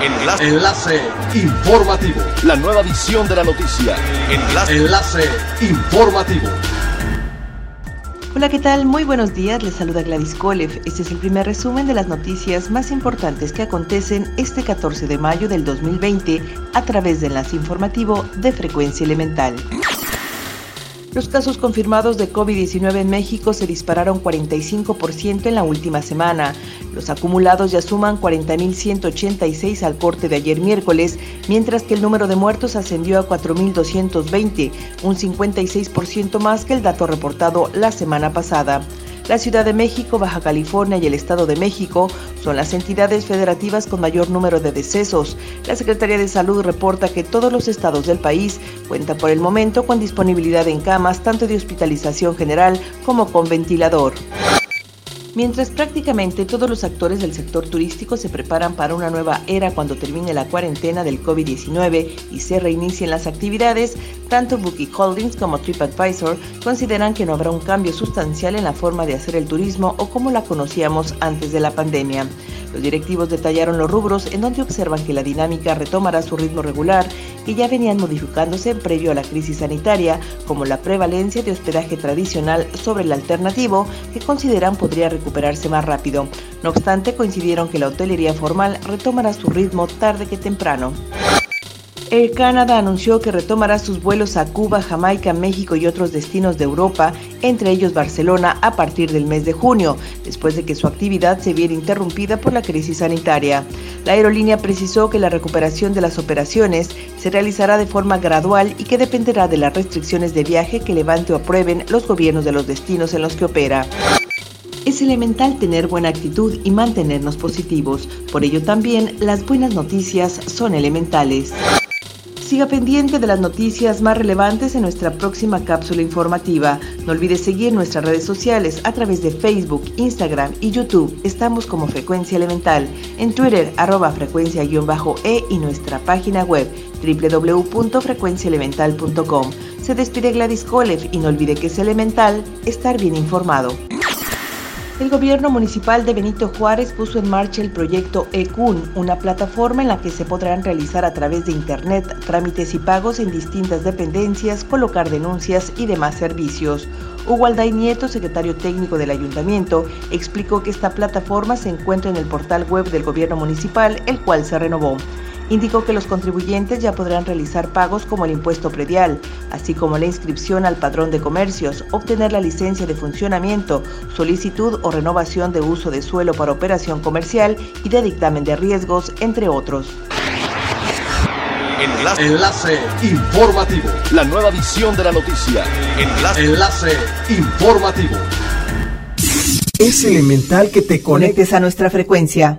Enlace. Enlace informativo. La nueva edición de la noticia. Enlace. Enlace informativo. Hola, ¿qué tal? Muy buenos días, les saluda Gladys Kolev. Este es el primer resumen de las noticias más importantes que acontecen este 14 de mayo del 2020 a través de Enlace Informativo de Frecuencia Elemental. Los casos confirmados de COVID-19 en México se dispararon 45% en la última semana. Los acumulados ya suman 40.186 al corte de ayer miércoles, mientras que el número de muertos ascendió a 4.220, un 56% más que el dato reportado la semana pasada. La Ciudad de México, Baja California y el Estado de México son las entidades federativas con mayor número de decesos. La Secretaría de Salud reporta que todos los estados del país cuentan por el momento con disponibilidad en camas tanto de hospitalización general como con ventilador. Mientras prácticamente todos los actores del sector turístico se preparan para una nueva era cuando termine la cuarentena del COVID-19 y se reinicien las actividades, tanto Booking Holdings como TripAdvisor consideran que no habrá un cambio sustancial en la forma de hacer el turismo o como la conocíamos antes de la pandemia. Los directivos detallaron los rubros en donde observan que la dinámica retomará su ritmo regular, que ya venían modificándose previo a la crisis sanitaria, como la prevalencia de hospedaje tradicional sobre el alternativo, que consideran podría recuperarse más rápido. No obstante, coincidieron que la hotelería formal retomará su ritmo tarde que temprano. Air Canada anunció que retomará sus vuelos a Cuba, Jamaica, México y otros destinos de Europa, entre ellos Barcelona, a partir del mes de junio, después de que su actividad se viera interrumpida por la crisis sanitaria. La aerolínea precisó que la recuperación de las operaciones se realizará de forma gradual y que dependerá de las restricciones de viaje que levante o aprueben los gobiernos de los destinos en los que opera. Es elemental tener buena actitud y mantenernos positivos, por ello también las buenas noticias son elementales. Siga pendiente de las noticias más relevantes en nuestra próxima cápsula informativa. No olvide seguir nuestras redes sociales a través de Facebook, Instagram y YouTube. Estamos como Frecuencia Elemental. En Twitter, arroba frecuencia-e y nuestra página web www.frecuenciaelemental.com. Se despide Gladys Kolev y no olvide que es elemental estar bien informado. El gobierno municipal de Benito Juárez puso en marcha el proyecto ECUN, una plataforma en la que se podrán realizar a través de Internet trámites y pagos en distintas dependencias, colocar denuncias y demás servicios. Hugo Alday Nieto, secretario técnico del ayuntamiento, explicó que esta plataforma se encuentra en el portal web del gobierno municipal, el cual se renovó. Indicó que los contribuyentes ya podrán realizar pagos como el impuesto predial, así como la inscripción al padrón de comercios, obtener la licencia de funcionamiento, solicitud o renovación de uso de suelo para operación comercial y de dictamen de riesgos, entre otros. Enlace. Enlace informativo. La nueva edición de la noticia. Enlace. Enlace informativo. Es elemental que te conectes a nuestra frecuencia